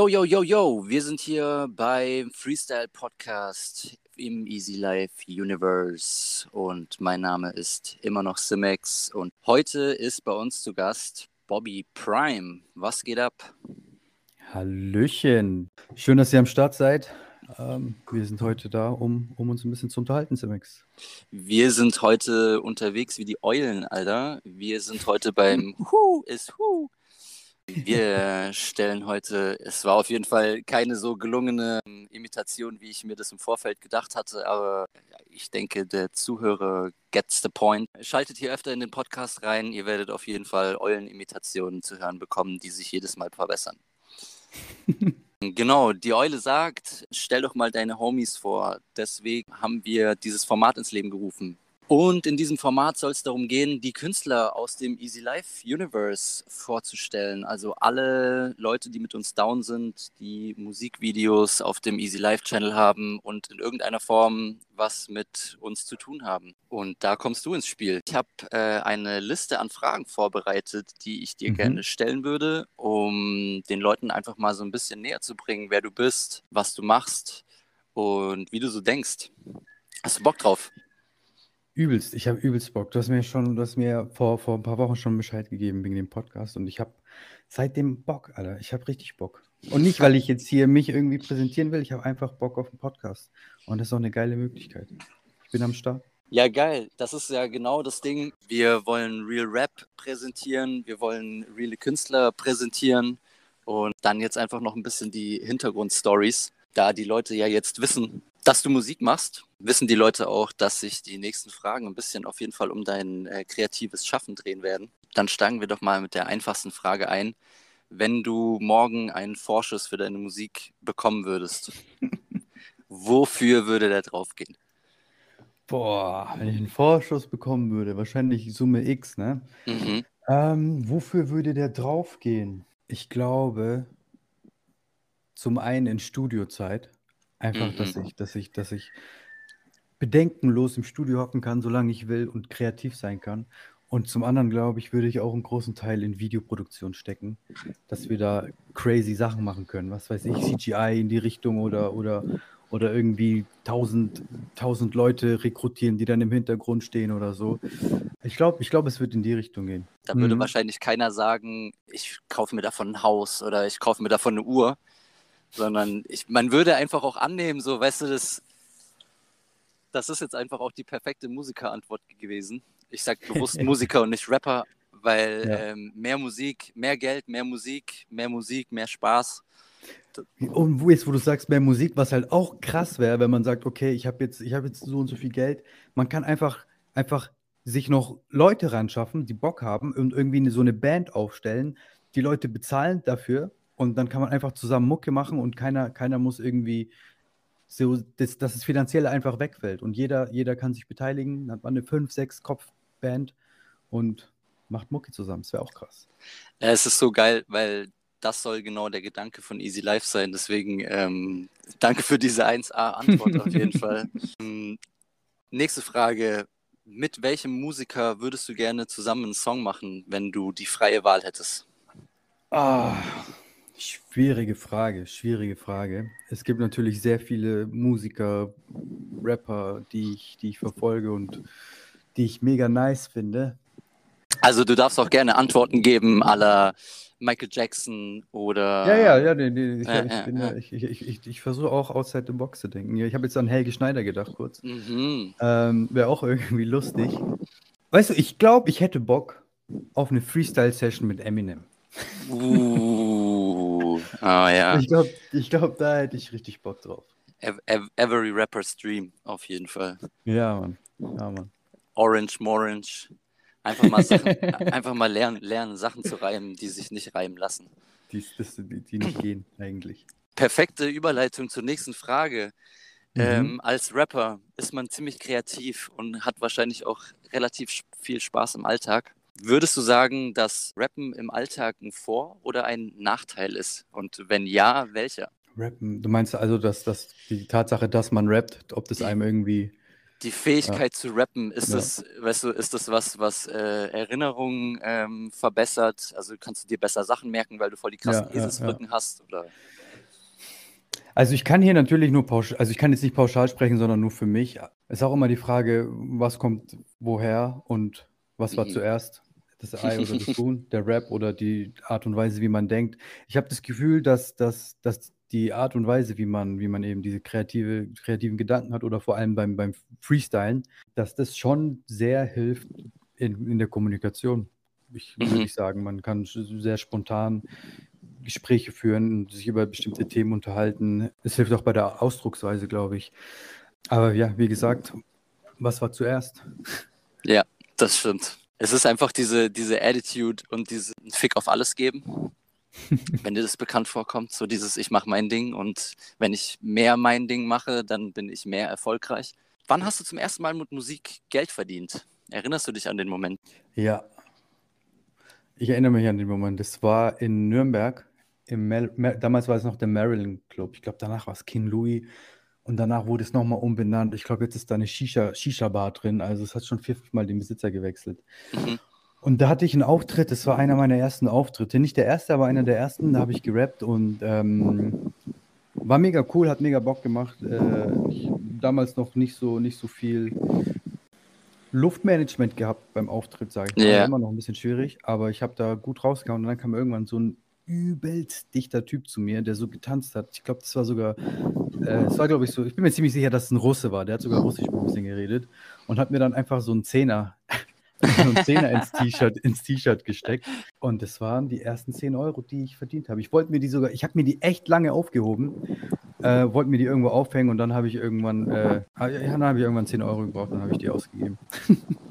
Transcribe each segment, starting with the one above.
Yo, yo, yo, yo, wir sind hier beim Freestyle Podcast im Easy Life Universe und mein Name ist immer noch Simex und heute ist bei uns zu Gast Bobby Prime. Was geht ab? Hallöchen. Schön, dass ihr am Start seid. Ähm, wir sind heute da, um, um uns ein bisschen zu unterhalten, Simex. Wir sind heute unterwegs wie die Eulen, Alter. Wir sind heute beim Hu ist Hu wir stellen heute, es war auf jeden Fall keine so gelungene ähm, Imitation, wie ich mir das im Vorfeld gedacht hatte, aber ich denke, der Zuhörer gets the point. Schaltet hier öfter in den Podcast rein, ihr werdet auf jeden Fall Eulen-Imitationen zu hören bekommen, die sich jedes Mal verbessern. Genau, die Eule sagt, stell doch mal deine Homies vor. Deswegen haben wir dieses Format ins Leben gerufen. Und in diesem Format soll es darum gehen, die Künstler aus dem Easy Life Universe vorzustellen. Also alle Leute, die mit uns down sind, die Musikvideos auf dem Easy Life Channel haben und in irgendeiner Form was mit uns zu tun haben. Und da kommst du ins Spiel. Ich habe äh, eine Liste an Fragen vorbereitet, die ich dir mhm. gerne stellen würde, um den Leuten einfach mal so ein bisschen näher zu bringen, wer du bist, was du machst und wie du so denkst. Hast du Bock drauf? Übelst, ich habe übelst Bock. Du hast mir schon, du hast mir vor, vor ein paar Wochen schon Bescheid gegeben wegen dem Podcast und ich habe seitdem Bock, Alter. Ich habe richtig Bock. Und nicht, weil ich jetzt hier mich irgendwie präsentieren will, ich habe einfach Bock auf den Podcast. Und das ist auch eine geile Möglichkeit. Ich bin am Start. Ja, geil. Das ist ja genau das Ding. Wir wollen Real Rap präsentieren, wir wollen reale Künstler präsentieren und dann jetzt einfach noch ein bisschen die Hintergrundstories, da die Leute ja jetzt wissen, dass du Musik machst, wissen die Leute auch, dass sich die nächsten Fragen ein bisschen auf jeden Fall um dein äh, kreatives Schaffen drehen werden. Dann steigen wir doch mal mit der einfachsten Frage ein. Wenn du morgen einen Vorschuss für deine Musik bekommen würdest, wofür würde der draufgehen? Boah, wenn ich einen Vorschuss bekommen würde, wahrscheinlich Summe X, ne? Mhm. Ähm, wofür würde der draufgehen? Ich glaube, zum einen in Studiozeit. Einfach, dass mhm. ich dass ich dass ich bedenkenlos im Studio hocken kann, solange ich will und kreativ sein kann. Und zum anderen, glaube ich, würde ich auch einen großen Teil in Videoproduktion stecken, dass wir da crazy Sachen machen können. Was weiß ich, CGI in die Richtung oder oder oder irgendwie tausend, tausend Leute rekrutieren, die dann im Hintergrund stehen oder so. Ich glaube, ich glaube, es wird in die Richtung gehen. Da würde Mhm. wahrscheinlich keiner sagen, ich kaufe mir davon ein Haus oder ich kaufe mir davon eine Uhr, sondern ich, man würde einfach auch annehmen, so, weißt du, das, das ist jetzt einfach auch die perfekte Musikerantwort gewesen. Ich sage bewusst Musiker und nicht Rapper, weil ja. ähm, mehr Musik, mehr Geld, mehr Musik, mehr Musik, mehr Spaß. Und wo jetzt, wo du sagst, mehr Musik, was halt auch krass wäre, wenn man sagt, okay, ich habe jetzt, ich habe jetzt so und so viel Geld, man kann einfach, einfach sich noch Leute ran schaffen, die Bock haben und irgendwie so eine Band aufstellen, die Leute bezahlen dafür und dann kann man einfach zusammen Mucke machen und keiner, keiner muss irgendwie so, dass, dass es finanziell einfach wegfällt. Und jeder, jeder kann sich beteiligen. Dann hat man eine 5-, 6-Kopf-Band und macht Mucke zusammen. Das wäre auch krass. Es ist so geil, weil das soll genau der Gedanke von Easy Life sein. Deswegen ähm, danke für diese 1A-Antwort auf jeden Fall. Ähm, nächste Frage. Mit welchem Musiker würdest du gerne zusammen einen Song machen, wenn du die freie Wahl hättest? Ah, Schwierige Frage, schwierige Frage. Es gibt natürlich sehr viele Musiker, Rapper, die ich, die ich verfolge und die ich mega nice finde. Also du darfst auch gerne Antworten geben aller Michael Jackson oder. Ja, ja, ja, nee, nee, ich, äh, ich, äh, ich, ich, ich, ich versuche auch outside the box zu denken. Ich habe jetzt an Helge Schneider gedacht kurz. Mhm. Ähm, Wäre auch irgendwie lustig. Weißt du, ich glaube, ich hätte Bock auf eine Freestyle-Session mit Eminem. Uh, oh ja. Ich glaube, ich glaub, da hätte ich richtig Bock drauf. Every Rapper's Dream, auf jeden Fall. Ja, Mann. Ja, Mann. Orange, Morange. Einfach mal, Sachen, einfach mal lernen, lernen, Sachen zu reimen, die sich nicht reimen lassen. Die, die, die nicht gehen, eigentlich. Perfekte Überleitung zur nächsten Frage. Mhm. Ähm, als Rapper ist man ziemlich kreativ und hat wahrscheinlich auch relativ viel Spaß im Alltag. Würdest du sagen, dass Rappen im Alltag ein Vor- oder ein Nachteil ist? Und wenn ja, welcher? Rappen, du meinst also, dass, dass die Tatsache, dass man rappt, ob das die, einem irgendwie. Die Fähigkeit ja. zu rappen, ist ja. das, weißt du, ist das was, was äh, Erinnerungen ähm, verbessert? Also kannst du dir besser Sachen merken, weil du voll die krassen ja, Eselsbrücken hast? Oder? Also ich kann hier natürlich nur pauschal, also ich kann jetzt nicht pauschal sprechen, sondern nur für mich. Es ist auch immer die Frage, was kommt woher und was war zuerst? Das Ei oder das Huhn, der Rap oder die Art und Weise, wie man denkt. Ich habe das Gefühl, dass, dass, dass die Art und Weise, wie man, wie man eben diese kreative, kreativen Gedanken hat oder vor allem beim, beim Freestylen, dass das schon sehr hilft in, in der Kommunikation. Ich mhm. würde sagen, man kann sehr spontan Gespräche führen und sich über bestimmte Themen unterhalten. Es hilft auch bei der Ausdrucksweise, glaube ich. Aber ja, wie gesagt, was war zuerst? Ja, das stimmt. Es ist einfach diese, diese Attitude und diesen Fick auf alles geben. wenn dir das bekannt vorkommt, so dieses Ich mache mein Ding und wenn ich mehr mein Ding mache, dann bin ich mehr erfolgreich. Wann hast du zum ersten Mal mit Musik Geld verdient? Erinnerst du dich an den Moment? Ja, ich erinnere mich an den Moment. Das war in Nürnberg. Im Mer Mer damals war es noch der Maryland Club. Ich glaube, danach war es King Louis. Und danach wurde es nochmal umbenannt. Ich glaube, jetzt ist da eine Shisha-Bar Shisha drin. Also es hat schon vier, fünf Mal den Besitzer gewechselt. Mhm. Und da hatte ich einen Auftritt, das war einer meiner ersten Auftritte. Nicht der erste, aber einer der ersten. Da habe ich gerappt und ähm, war mega cool, hat mega Bock gemacht. Äh, damals noch nicht so, nicht so viel Luftmanagement gehabt beim Auftritt, sage ich. Yeah. Immer noch ein bisschen schwierig, aber ich habe da gut rausgehauen. Und dann kam irgendwann so ein übelst dichter Typ zu mir, der so getanzt hat. Ich glaube, das war sogar, äh, war glaube ich so, ich bin mir ziemlich sicher, dass es ein Russe war. Der hat sogar Russisch ein bisschen geredet und hat mir dann einfach so einen Zehner einen Zehner ins T-Shirt ins T-Shirt gesteckt. Und das waren die ersten 10 Euro, die ich verdient habe. Ich wollte mir die sogar, ich habe mir die echt lange aufgehoben, äh, wollte mir die irgendwo aufhängen und dann habe ich irgendwann, äh, ah, ja, dann habe ich irgendwann 10 Euro gebraucht, dann habe ich die ausgegeben.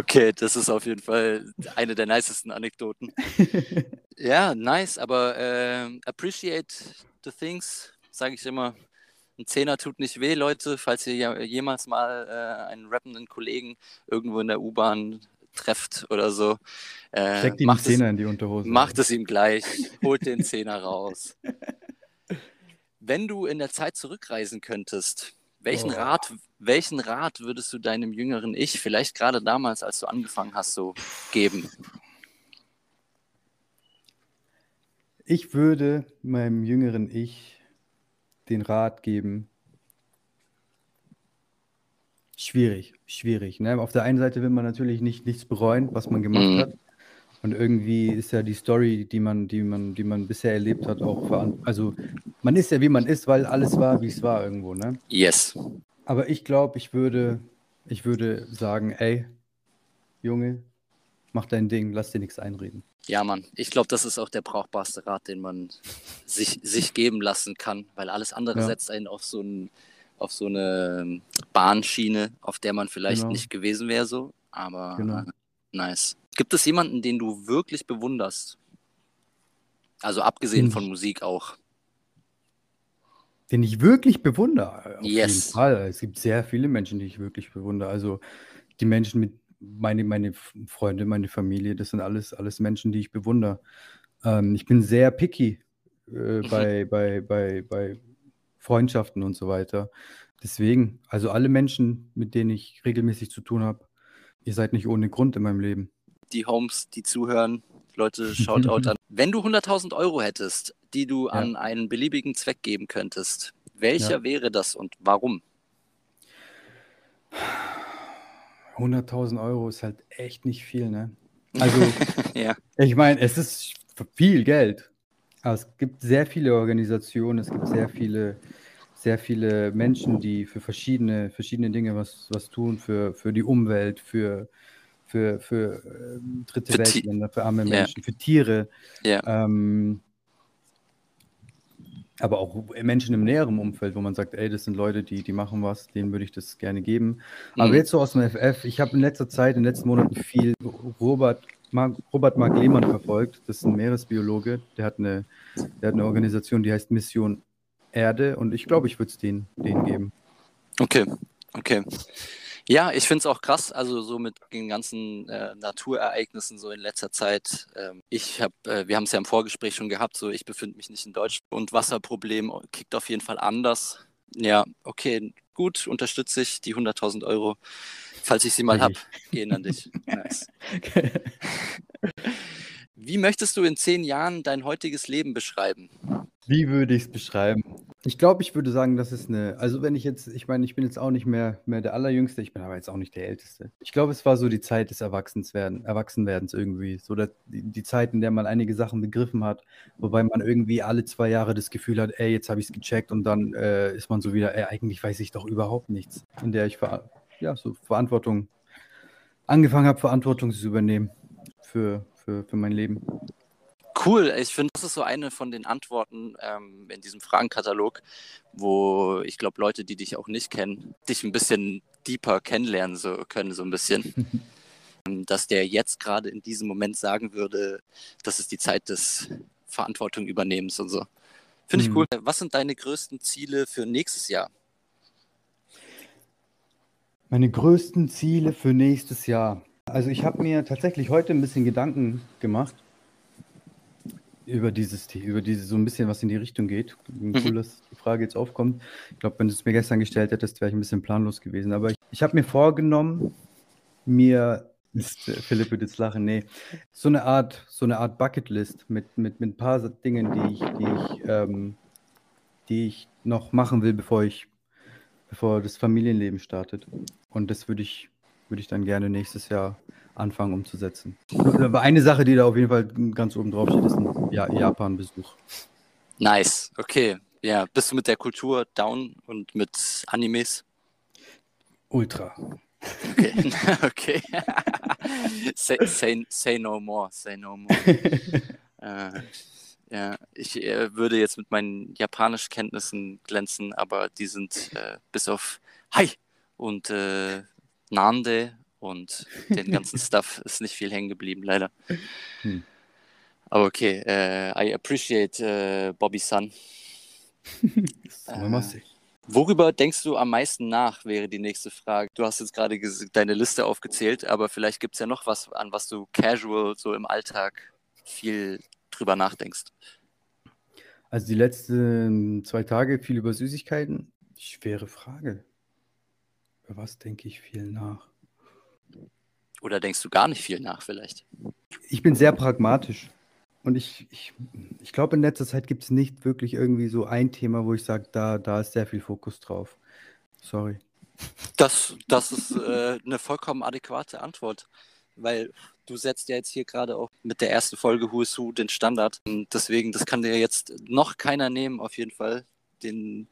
Okay, das ist auf jeden Fall eine der nicesten Anekdoten. ja, nice, aber äh, appreciate the things, sage ich immer. Ein Zehner tut nicht weh, Leute. Falls ihr jemals mal äh, einen rappenden Kollegen irgendwo in der U-Bahn trefft oder so. Äh, Steckt ihm macht Zehner es, in die Unterhose. Macht es ihm gleich. Holt den Zehner raus. Wenn du in der Zeit zurückreisen könntest, welchen, oh. Rat, welchen Rat würdest du deinem jüngeren Ich, vielleicht gerade damals, als du angefangen hast, so geben? Ich würde meinem jüngeren Ich den Rat geben? Schwierig, schwierig. Ne? Auf der einen Seite will man natürlich nicht nichts bereuen, was man gemacht mhm. hat. Und irgendwie ist ja die Story, die man, die man, die man bisher erlebt hat, auch also man ist ja wie man ist, weil alles war, wie es war irgendwo, ne? Yes. Aber ich glaube, ich würde, ich würde sagen, ey, Junge, mach dein Ding, lass dir nichts einreden. Ja, Mann, ich glaube, das ist auch der brauchbarste Rat, den man sich, sich geben lassen kann, weil alles andere ja. setzt einen auf so, ein, auf so eine Bahnschiene, auf der man vielleicht genau. nicht gewesen wäre, so. Aber genau. Nice. Gibt es jemanden, den du wirklich bewunderst? Also abgesehen hm. von Musik auch. Den ich wirklich bewundere. Auf yes. jeden Fall. Es gibt sehr viele Menschen, die ich wirklich bewundere. Also die Menschen, mit meine, meine Freunde, meine Familie, das sind alles, alles Menschen, die ich bewundere. Ähm, ich bin sehr picky äh, bei, bei, bei, bei Freundschaften und so weiter. Deswegen, also alle Menschen, mit denen ich regelmäßig zu tun habe, ihr seid nicht ohne Grund in meinem Leben. Die Homes, die zuhören, Leute, Shoutout an. Wenn du 100.000 Euro hättest, die du ja. an einen beliebigen Zweck geben könntest, welcher ja. wäre das und warum? 100.000 Euro ist halt echt nicht viel, ne? Also, ja. ich meine, es ist viel Geld. Aber es gibt sehr viele Organisationen, es gibt sehr viele, sehr viele Menschen, die für verschiedene, verschiedene Dinge was, was tun, für, für die Umwelt, für, für, für äh, dritte Weltländer, für arme Menschen, yeah. für Tiere. Yeah. Ähm, aber auch Menschen im näheren Umfeld, wo man sagt, ey, das sind Leute, die, die machen was, denen würde ich das gerne geben. Aber mhm. jetzt so aus dem FF, ich habe in letzter Zeit, in den letzten Monaten viel Robert, Mark, Robert Mark Lehmann verfolgt. Das ist ein Meeresbiologe, der hat eine, der hat eine Organisation, die heißt Mission Erde und ich glaube, ich würde es denen, denen geben. Okay, okay. Ja, ich finde es auch krass, also so mit den ganzen äh, Naturereignissen so in letzter Zeit. Ähm, ich habe, äh, wir haben es ja im Vorgespräch schon gehabt, so ich befinde mich nicht in Deutschland und Wasserproblem kickt auf jeden Fall anders. Ja, okay, gut, unterstütze ich die 100.000 Euro. Falls ich sie mal habe, gehen an dich. Nice. Wie möchtest du in zehn Jahren dein heutiges Leben beschreiben? Wie würde ich es beschreiben? Ich glaube, ich würde sagen, das ist eine, also wenn ich jetzt, ich meine, ich bin jetzt auch nicht mehr, mehr der Allerjüngste, ich bin aber jetzt auch nicht der Älteste. Ich glaube, es war so die Zeit des Erwachsenswerden, Erwachsenwerdens irgendwie. So der, die, die Zeit, in der man einige Sachen begriffen hat, wobei man irgendwie alle zwei Jahre das Gefühl hat, ey, jetzt habe ich es gecheckt und dann äh, ist man so wieder, ey, eigentlich weiß ich doch überhaupt nichts. In der ich ja, so Verantwortung, angefangen habe, Verantwortung zu übernehmen für, für, für mein Leben. Cool, ich finde, das ist so eine von den Antworten ähm, in diesem Fragenkatalog, wo ich glaube, Leute, die dich auch nicht kennen, dich ein bisschen deeper kennenlernen so, können, so ein bisschen. Ähm, dass der jetzt gerade in diesem Moment sagen würde, das ist die Zeit des Verantwortung übernehmens und so. Finde ich mhm. cool. Was sind deine größten Ziele für nächstes Jahr? Meine größten Ziele für nächstes Jahr. Also ich habe mir tatsächlich heute ein bisschen Gedanken gemacht über dieses, über diese so ein bisschen was in die Richtung geht. Mhm. Cool, dass die Frage jetzt aufkommt. Ich glaube, wenn du es mir gestern gestellt hättest, wäre ich ein bisschen planlos gewesen. Aber ich, ich habe mir vorgenommen, mir Philipp wird jetzt lachen, nee, so eine Art, so eine Art Bucketlist mit, mit, mit ein paar Dingen, die ich, die ich, ähm, die ich noch machen will, bevor ich, bevor das Familienleben startet. Und das würde ich, würde ich dann gerne nächstes Jahr anfangen umzusetzen. Aber eine Sache, die da auf jeden Fall ganz oben drauf steht, ist ein ja, Japan-Besuch. Nice, okay. Ja, bist du mit der Kultur down und mit Animes? Ultra. Okay, okay. say, say, say, no more, say no more. äh, ja, ich äh, würde jetzt mit meinen Japanischkenntnissen glänzen, aber die sind äh, bis auf Hi und äh, Nande und den ganzen Stuff ist nicht viel hängen geblieben, leider. Hm. Aber okay, uh, I appreciate uh, Bobby Sun. uh, worüber denkst du am meisten nach, wäre die nächste Frage. Du hast jetzt gerade deine Liste aufgezählt, aber vielleicht gibt es ja noch was, an was du casual so im Alltag viel drüber nachdenkst. Also die letzten zwei Tage viel über Süßigkeiten. Schwere Frage. Über was denke ich viel nach? Oder denkst du gar nicht viel nach vielleicht? Ich bin sehr pragmatisch. Und ich, ich, ich glaube, in letzter Zeit gibt es nicht wirklich irgendwie so ein Thema, wo ich sage, da, da ist sehr viel Fokus drauf. Sorry. Das, das ist äh, eine vollkommen adäquate Antwort, weil du setzt ja jetzt hier gerade auch mit der ersten Folge Who is Who den Standard. Und deswegen, das kann dir jetzt noch keiner nehmen, auf jeden Fall, den,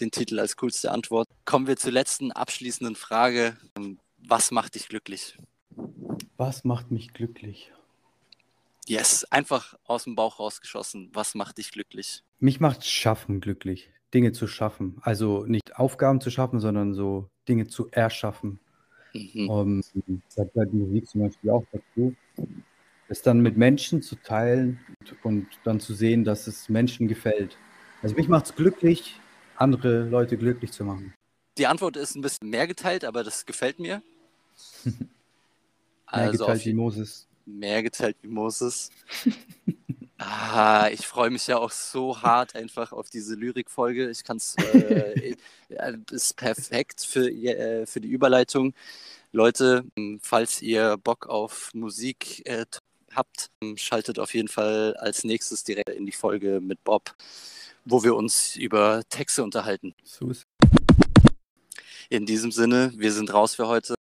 den Titel als coolste Antwort. Kommen wir zur letzten abschließenden Frage. Was macht dich glücklich? Was macht mich glücklich? Yes, einfach aus dem Bauch rausgeschossen. Was macht dich glücklich? Mich macht Schaffen glücklich, Dinge zu schaffen. Also nicht Aufgaben zu schaffen, sondern so Dinge zu erschaffen. Mhm. Um, das gehört die Musik zum Beispiel auch dazu. Es dann mit Menschen zu teilen und, und dann zu sehen, dass es Menschen gefällt. Also mich macht es glücklich, andere Leute glücklich zu machen. Die Antwort ist ein bisschen mehr geteilt, aber das gefällt mir. Mehr also geteilt wie Moses. Mehr geteilt wie Moses. ah, ich freue mich ja auch so hart einfach auf diese Lyrikfolge. Ich kann es, äh, ist perfekt für, äh, für die Überleitung. Leute, falls ihr Bock auf Musik äh, habt, schaltet auf jeden Fall als nächstes direkt in die Folge mit Bob, wo wir uns über Texte unterhalten. In diesem Sinne, wir sind raus für heute.